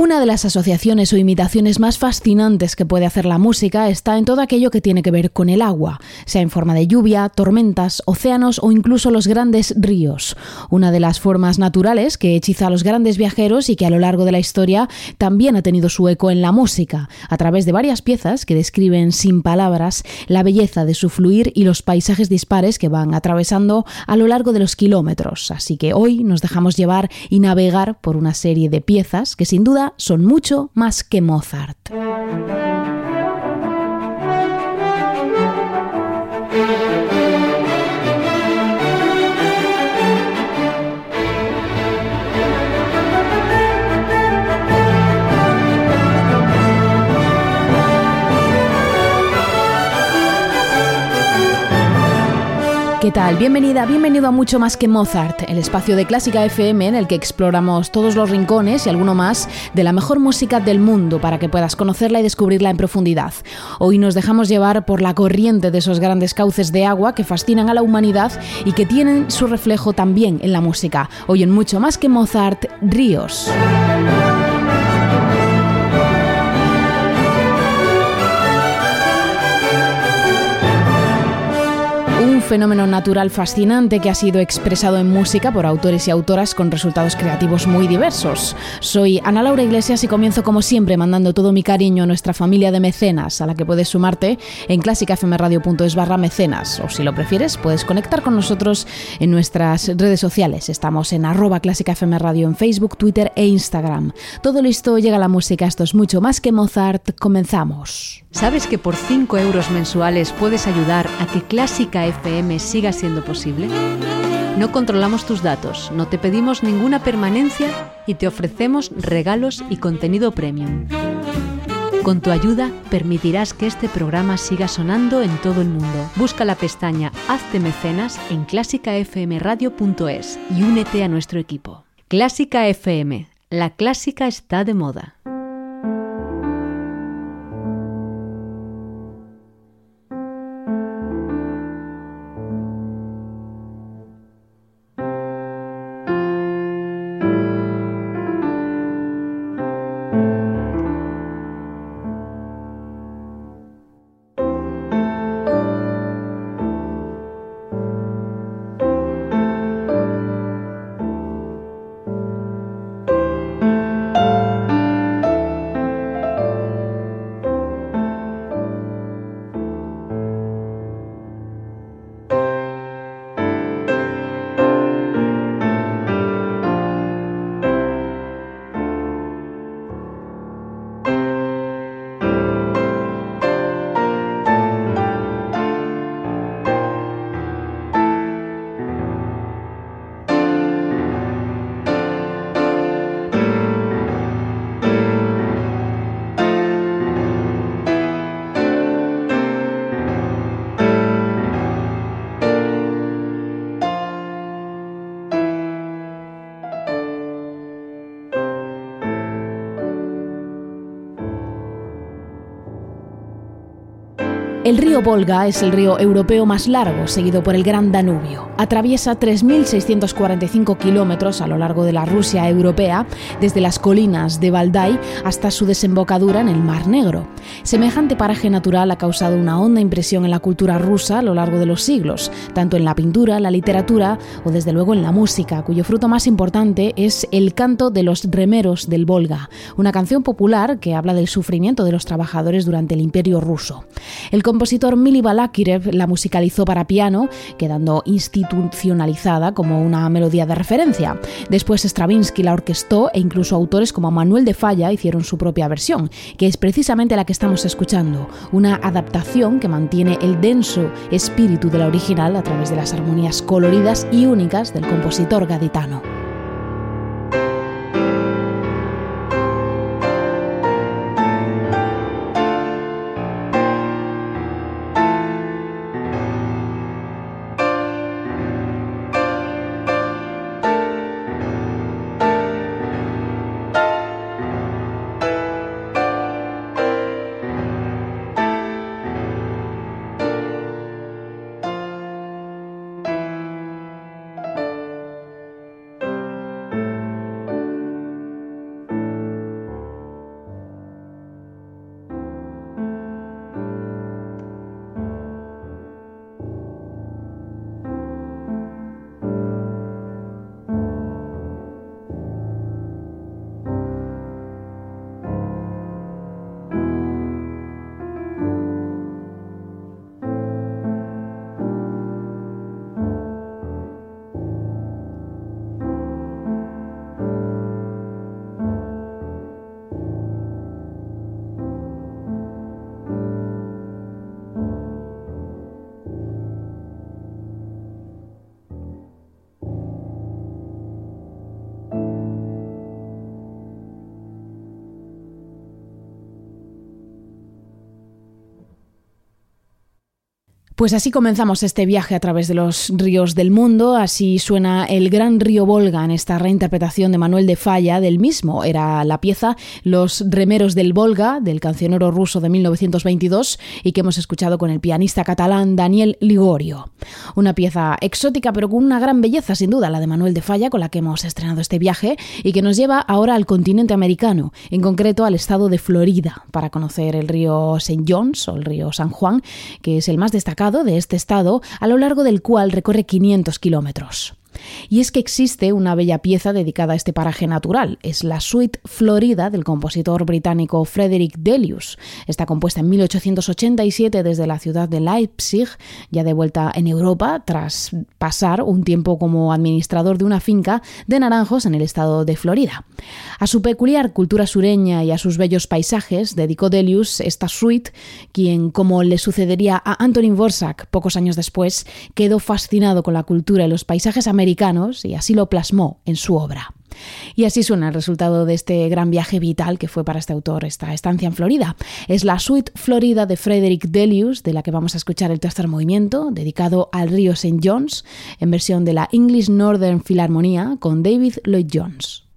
Una de las asociaciones o imitaciones más fascinantes que puede hacer la música está en todo aquello que tiene que ver con el agua, sea en forma de lluvia, tormentas, océanos o incluso los grandes ríos. Una de las formas naturales que hechiza a los grandes viajeros y que a lo largo de la historia también ha tenido su eco en la música, a través de varias piezas que describen sin palabras la belleza de su fluir y los paisajes dispares que van atravesando a lo largo de los kilómetros. Así que hoy nos dejamos llevar y navegar por una serie de piezas que sin duda son mucho más que Mozart. ¿Qué tal? Bienvenida, bienvenido a Mucho Más que Mozart, el espacio de Clásica FM en el que exploramos todos los rincones y alguno más de la mejor música del mundo para que puedas conocerla y descubrirla en profundidad. Hoy nos dejamos llevar por la corriente de esos grandes cauces de agua que fascinan a la humanidad y que tienen su reflejo también en la música. Hoy en Mucho Más que Mozart, Ríos. Fenómeno natural fascinante que ha sido expresado en música por autores y autoras con resultados creativos muy diversos. Soy Ana Laura Iglesias y comienzo como siempre mandando todo mi cariño a nuestra familia de mecenas, a la que puedes sumarte en clásicafmradio.es barra mecenas, o si lo prefieres, puedes conectar con nosotros en nuestras redes sociales. Estamos en arroba clásicafmradio en Facebook, Twitter e Instagram. Todo listo, llega la música, esto es mucho más que Mozart, comenzamos. ¿Sabes que por 5 euros mensuales puedes ayudar a que Clásica FM siga siendo posible? No controlamos tus datos, no te pedimos ninguna permanencia y te ofrecemos regalos y contenido premium. Con tu ayuda permitirás que este programa siga sonando en todo el mundo. Busca la pestaña Hazte mecenas en clásicafmradio.es y únete a nuestro equipo. Clásica FM, la clásica está de moda. El río Volga es el río europeo más largo, seguido por el Gran Danubio. Atraviesa 3.645 kilómetros a lo largo de la Rusia europea, desde las colinas de Valdai hasta su desembocadura en el Mar Negro. Semejante paraje natural ha causado una honda impresión en la cultura rusa a lo largo de los siglos, tanto en la pintura, la literatura o desde luego en la música, cuyo fruto más importante es el canto de los remeros del Volga, una canción popular que habla del sufrimiento de los trabajadores durante el Imperio ruso. El compositor Mili Balakirev la musicalizó para piano, quedando institucionalizada como una melodía de referencia. Después Stravinsky la orquestó e incluso autores como Manuel de Falla hicieron su propia versión, que es precisamente la que estamos escuchando, una adaptación que mantiene el denso espíritu de la original a través de las armonías coloridas y únicas del compositor gaditano. Pues así comenzamos este viaje a través de los ríos del mundo, así suena el gran río Volga en esta reinterpretación de Manuel de Falla del mismo. Era la pieza Los remeros del Volga, del cancionero ruso de 1922 y que hemos escuchado con el pianista catalán Daniel Ligorio. Una pieza exótica pero con una gran belleza sin duda, la de Manuel de Falla con la que hemos estrenado este viaje y que nos lleva ahora al continente americano, en concreto al estado de Florida, para conocer el río St. John's o el río San Juan, que es el más destacado de este estado, a lo largo del cual recorre 500 kilómetros. Y es que existe una bella pieza dedicada a este paraje natural. Es la Suite Florida del compositor británico Frederick Delius. Está compuesta en 1887 desde la ciudad de Leipzig, ya de vuelta en Europa, tras pasar un tiempo como administrador de una finca de naranjos en el estado de Florida. A su peculiar cultura sureña y a sus bellos paisajes dedicó Delius esta suite, quien, como le sucedería a Antonin Vorsak pocos años después, quedó fascinado con la cultura y los paisajes americanos y así lo plasmó en su obra. Y así suena el resultado de este gran viaje vital que fue para este autor esta estancia en Florida. Es la suite Florida de Frederick Delius, de la que vamos a escuchar el tercer movimiento, dedicado al río St. John's, en versión de la English Northern Philharmonia con David Lloyd Jones.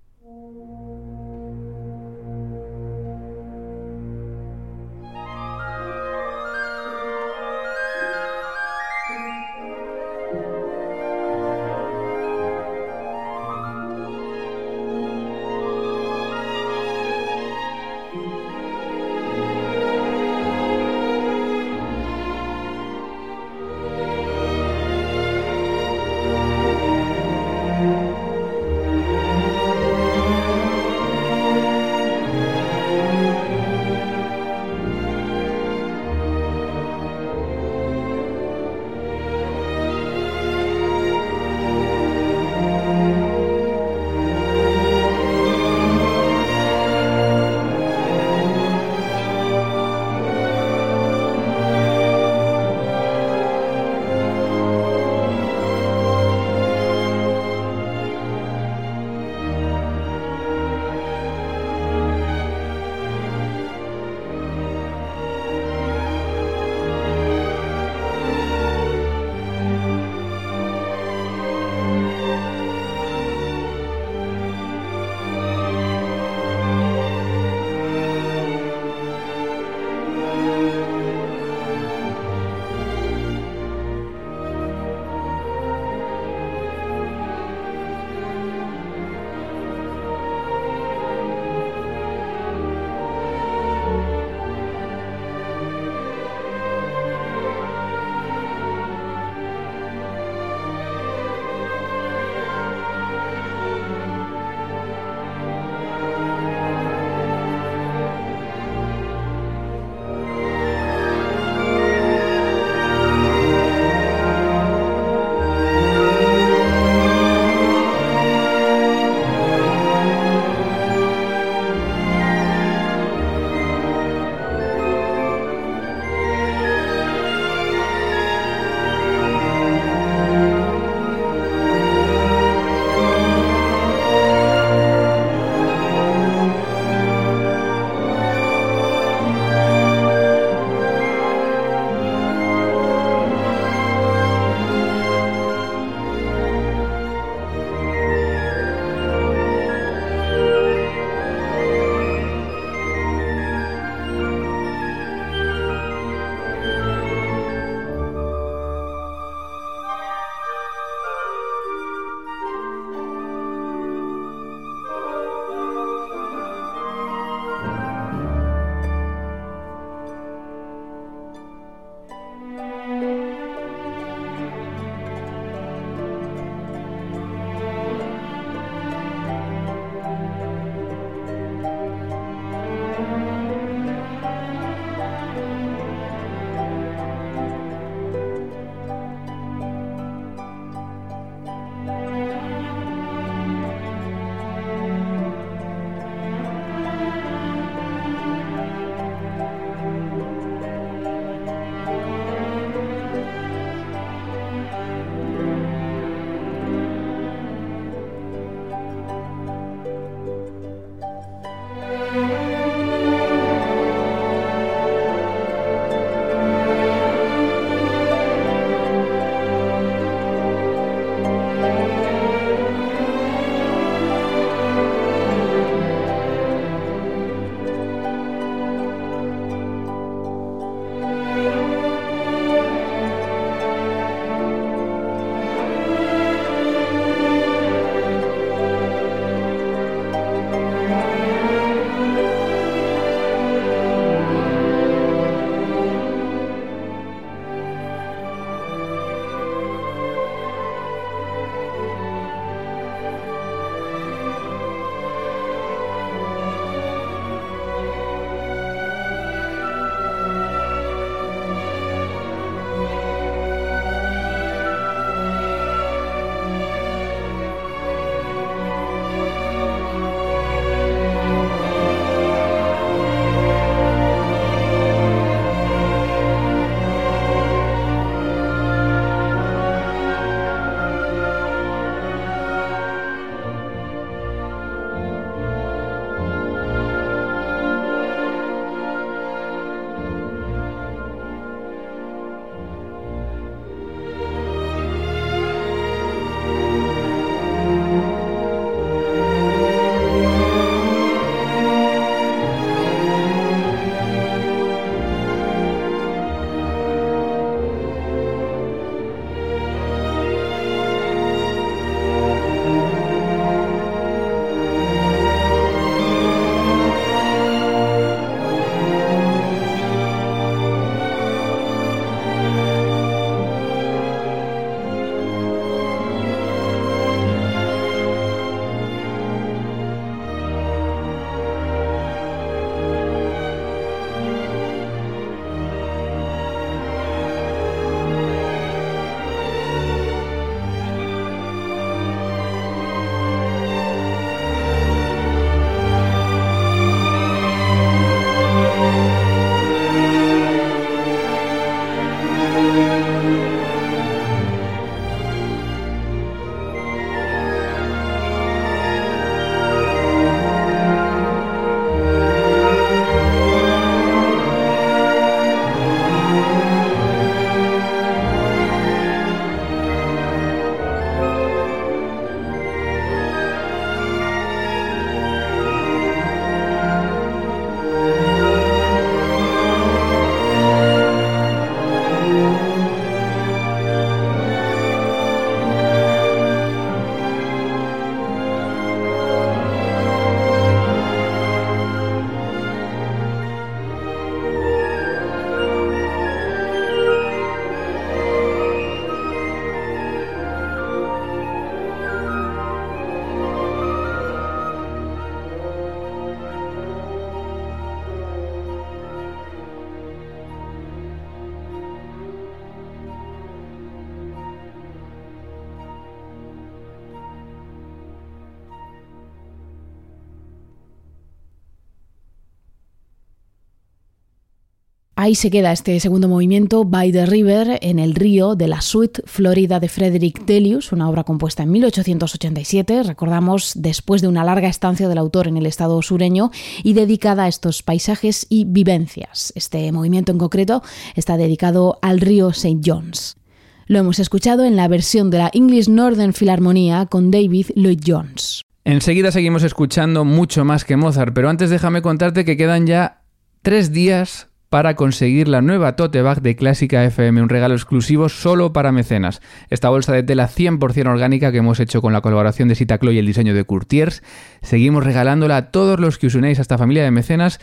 Ahí se queda este segundo movimiento, By the River, en el río de la Suite Florida de Frederick Delius, una obra compuesta en 1887, recordamos, después de una larga estancia del autor en el estado sureño y dedicada a estos paisajes y vivencias. Este movimiento en concreto está dedicado al río St. John's. Lo hemos escuchado en la versión de la English Northern Philharmonia con David Lloyd Jones. Enseguida seguimos escuchando mucho más que Mozart, pero antes déjame contarte que quedan ya tres días para conseguir la nueva tote bag de Clásica FM, un regalo exclusivo solo para mecenas. Esta bolsa de tela 100% orgánica que hemos hecho con la colaboración de Citaclo y el diseño de Courtiers, seguimos regalándola a todos los que os unéis a esta familia de mecenas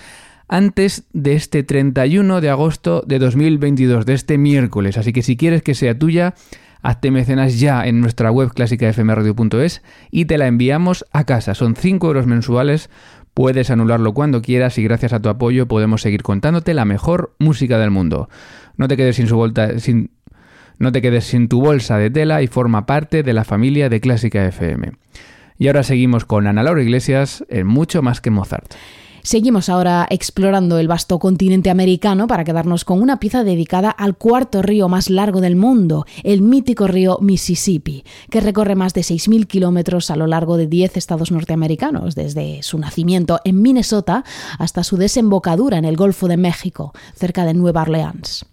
antes de este 31 de agosto de 2022, de este miércoles. Así que si quieres que sea tuya, hazte mecenas ya en nuestra web clásicafmradio.es y te la enviamos a casa. Son 5 euros mensuales Puedes anularlo cuando quieras y gracias a tu apoyo podemos seguir contándote la mejor música del mundo. No te quedes sin tu bolsa de tela y forma parte de la familia de Clásica FM. Y ahora seguimos con Ana Laura Iglesias en Mucho más que Mozart. Seguimos ahora explorando el vasto continente americano para quedarnos con una pieza dedicada al cuarto río más largo del mundo, el mítico río Mississippi, que recorre más de 6.000 kilómetros a lo largo de 10 estados norteamericanos, desde su nacimiento en Minnesota hasta su desembocadura en el Golfo de México, cerca de Nueva Orleans.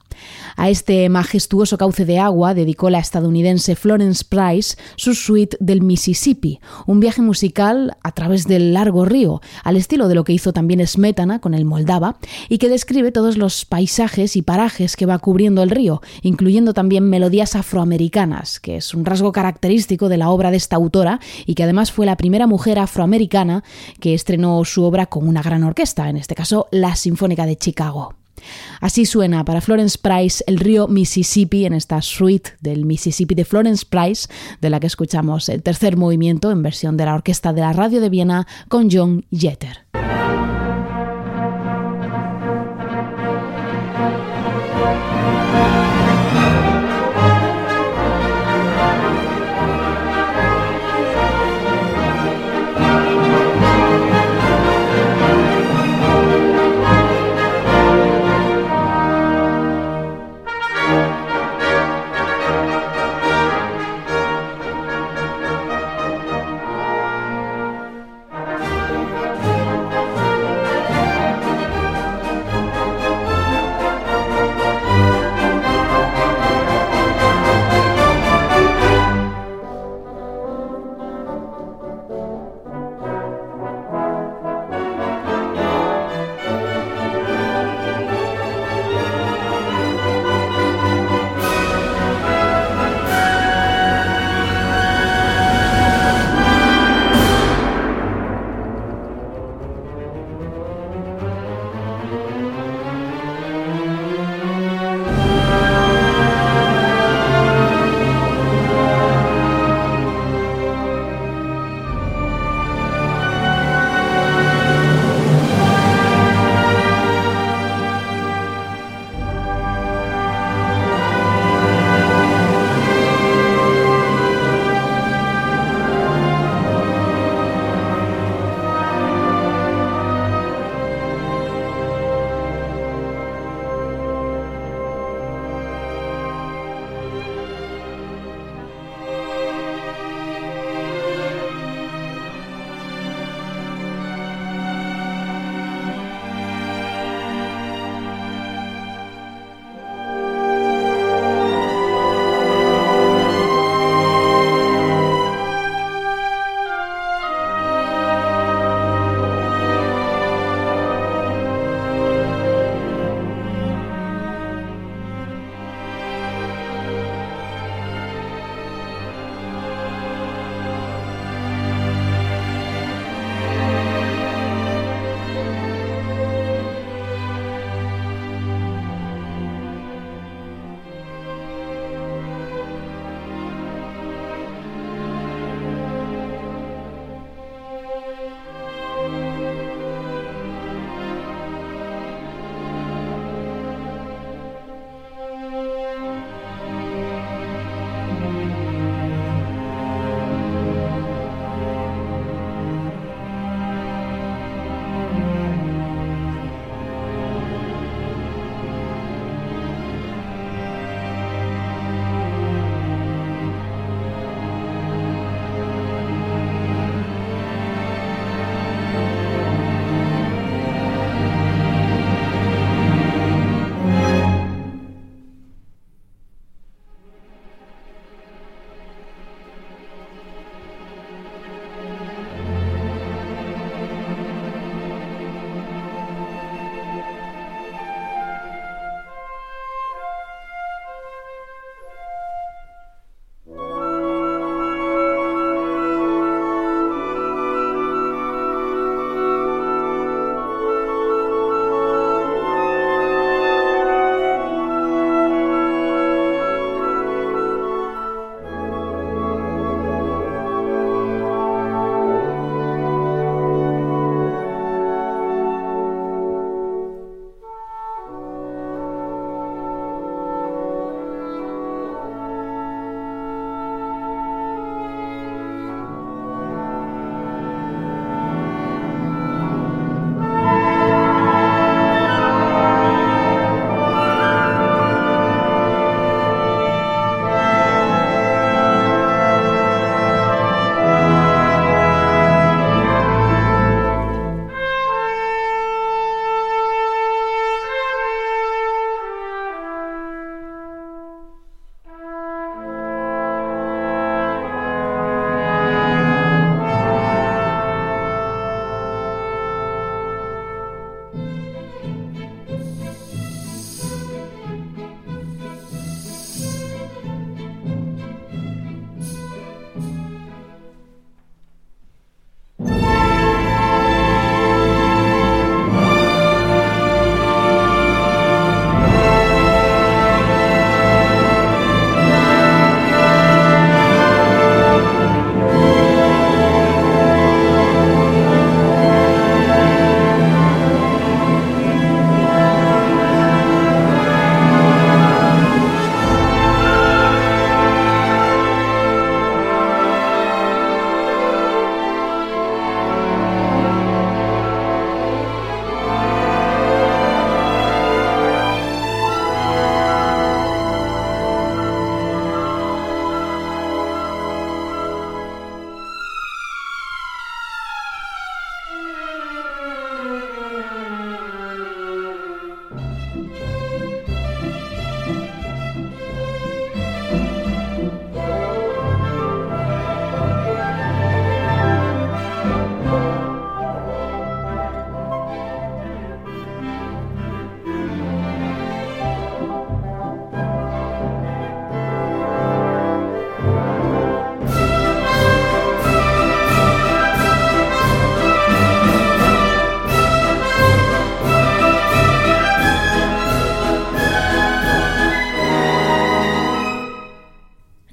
A este majestuoso cauce de agua dedicó la estadounidense Florence Price su suite del Mississippi, un viaje musical a través del largo río, al estilo de lo que hizo también Smetana con el Moldava, y que describe todos los paisajes y parajes que va cubriendo el río, incluyendo también melodías afroamericanas, que es un rasgo característico de la obra de esta autora y que además fue la primera mujer afroamericana que estrenó su obra con una gran orquesta, en este caso la Sinfónica de Chicago. Así suena para Florence Price el río Mississippi en esta suite del Mississippi de Florence Price, de la que escuchamos el tercer movimiento en versión de la Orquesta de la Radio de Viena con John Jeter.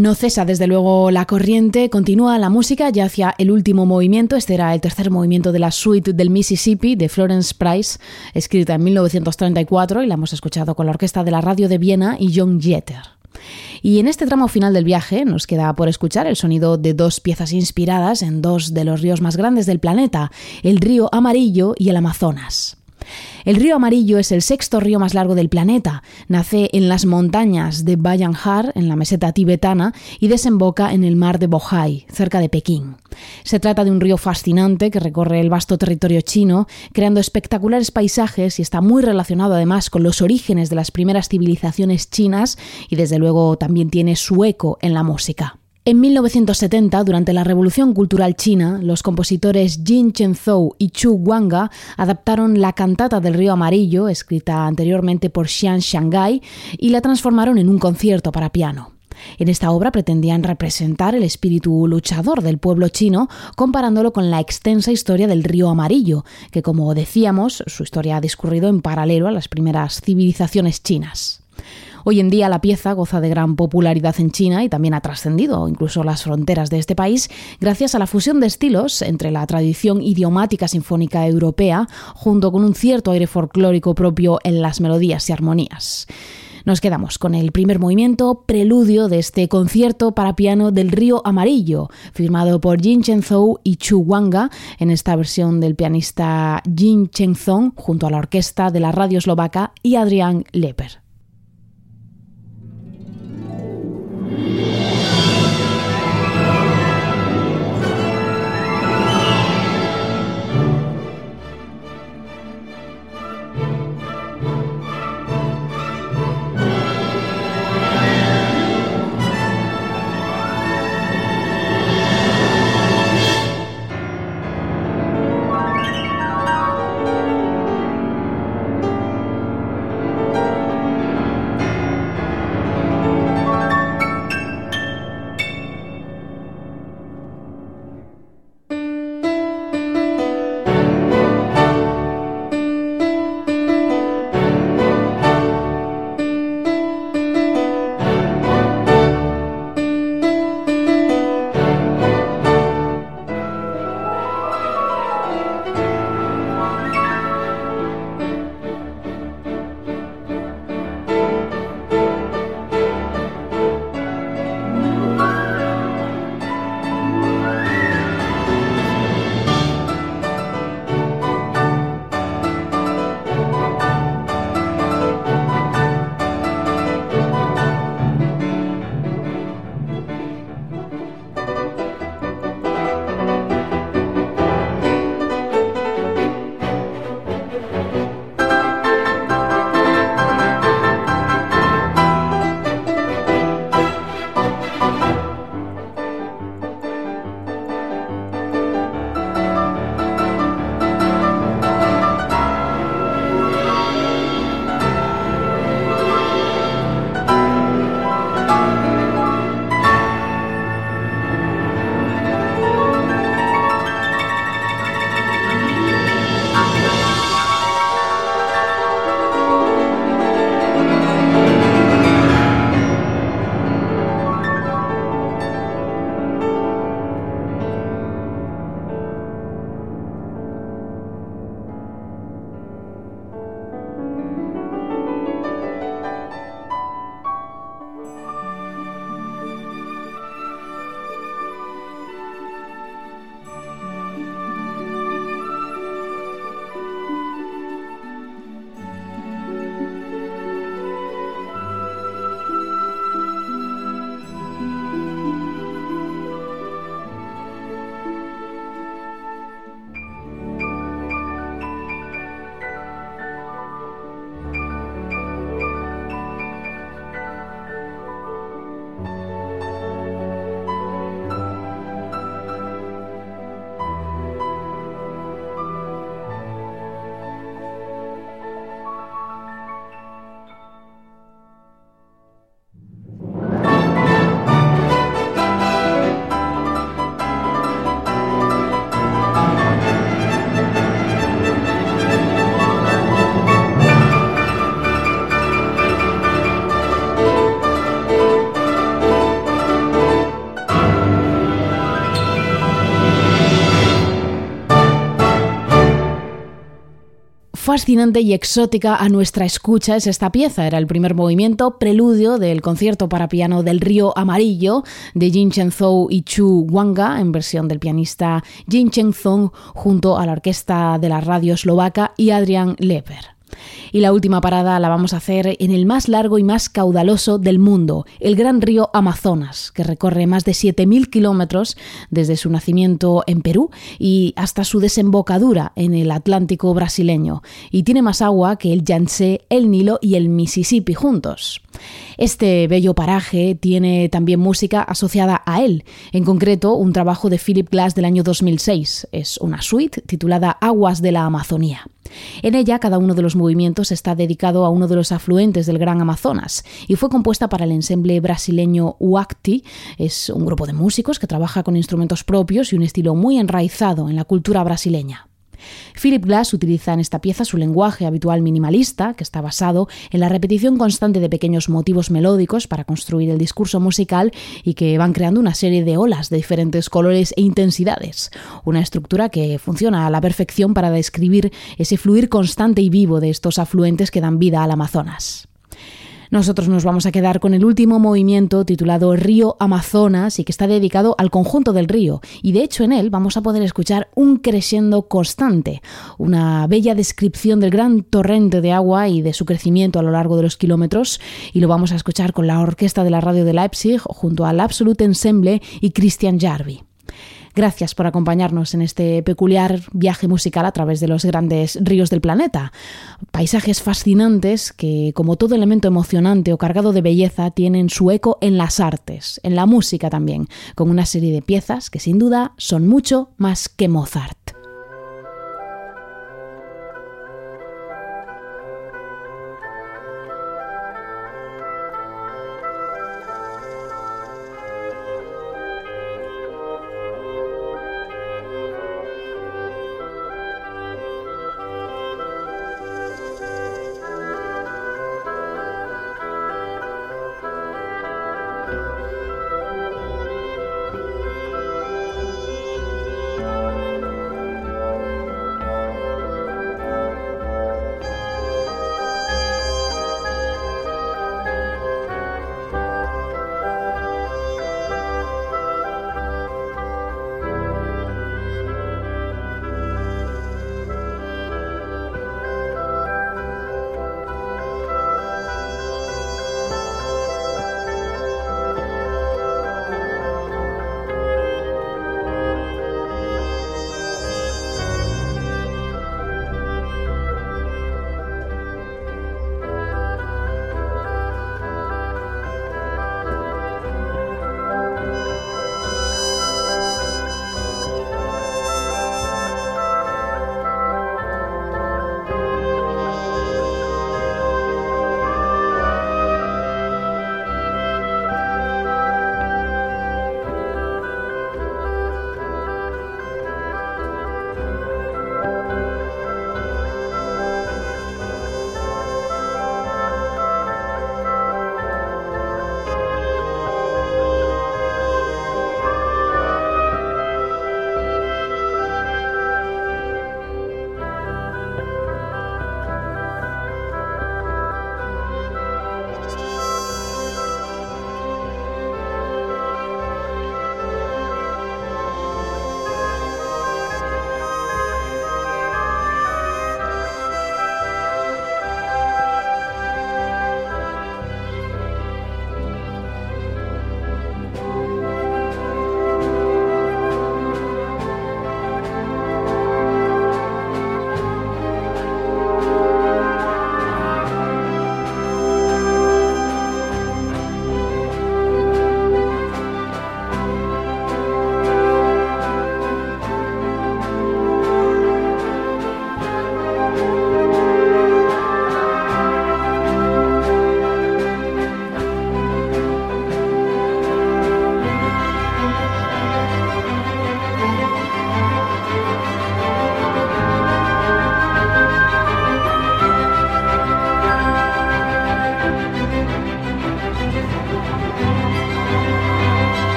No cesa desde luego la corriente, continúa la música ya hacia el último movimiento, este era el tercer movimiento de la suite del Mississippi de Florence Price, escrita en 1934 y la hemos escuchado con la orquesta de la radio de Viena y John Jeter. Y en este tramo final del viaje nos queda por escuchar el sonido de dos piezas inspiradas en dos de los ríos más grandes del planeta, el río Amarillo y el Amazonas. El río Amarillo es el sexto río más largo del planeta. Nace en las montañas de Bayanhar, en la meseta tibetana, y desemboca en el mar de Bohai, cerca de Pekín. Se trata de un río fascinante que recorre el vasto territorio chino, creando espectaculares paisajes y está muy relacionado además con los orígenes de las primeras civilizaciones chinas y desde luego también tiene su eco en la música. En 1970, durante la Revolución Cultural China, los compositores Jin Chenzhou y Chu Guanga adaptaron la cantata del río Amarillo, escrita anteriormente por Xian Shanghai, y la transformaron en un concierto para piano. En esta obra pretendían representar el espíritu luchador del pueblo chino, comparándolo con la extensa historia del río Amarillo, que como decíamos, su historia ha discurrido en paralelo a las primeras civilizaciones chinas. Hoy en día la pieza goza de gran popularidad en China y también ha trascendido incluso las fronteras de este país gracias a la fusión de estilos entre la tradición idiomática sinfónica europea junto con un cierto aire folclórico propio en las melodías y armonías. Nos quedamos con el primer movimiento, preludio de este concierto para piano del Río Amarillo, firmado por Jin Chenzhou y Chu Wanga, en esta versión del pianista Jin Chenzong, junto a la orquesta de la radio eslovaca y Adrián Leper. Yeah. Fascinante y exótica a nuestra escucha es esta pieza. Era el primer movimiento preludio del concierto para piano del Río Amarillo de Jin Chen Zhou y Chu Wanga en versión del pianista Jin Chen Zong junto a la orquesta de la radio eslovaca y Adrian Leper. Y la última parada la vamos a hacer en el más largo y más caudaloso del mundo, el gran río Amazonas, que recorre más de 7.000 kilómetros desde su nacimiento en Perú y hasta su desembocadura en el Atlántico brasileño, y tiene más agua que el Yangtze, el Nilo y el Mississippi juntos. Este bello paraje tiene también música asociada a él, en concreto un trabajo de Philip Glass del año 2006. Es una suite titulada Aguas de la Amazonía. En ella, cada uno de los movimientos está dedicado a uno de los afluentes del Gran Amazonas y fue compuesta para el ensemble brasileño UACTI. Es un grupo de músicos que trabaja con instrumentos propios y un estilo muy enraizado en la cultura brasileña. Philip Glass utiliza en esta pieza su lenguaje habitual minimalista, que está basado en la repetición constante de pequeños motivos melódicos para construir el discurso musical y que van creando una serie de olas de diferentes colores e intensidades. Una estructura que funciona a la perfección para describir ese fluir constante y vivo de estos afluentes que dan vida al Amazonas. Nosotros nos vamos a quedar con el último movimiento titulado Río Amazonas y que está dedicado al conjunto del río. Y de hecho en él vamos a poder escuchar un crescendo constante, una bella descripción del gran torrente de agua y de su crecimiento a lo largo de los kilómetros. Y lo vamos a escuchar con la orquesta de la radio de Leipzig junto al Absolute Ensemble y Christian Jarvi. Gracias por acompañarnos en este peculiar viaje musical a través de los grandes ríos del planeta. Paisajes fascinantes que, como todo elemento emocionante o cargado de belleza, tienen su eco en las artes, en la música también, con una serie de piezas que sin duda son mucho más que Mozart.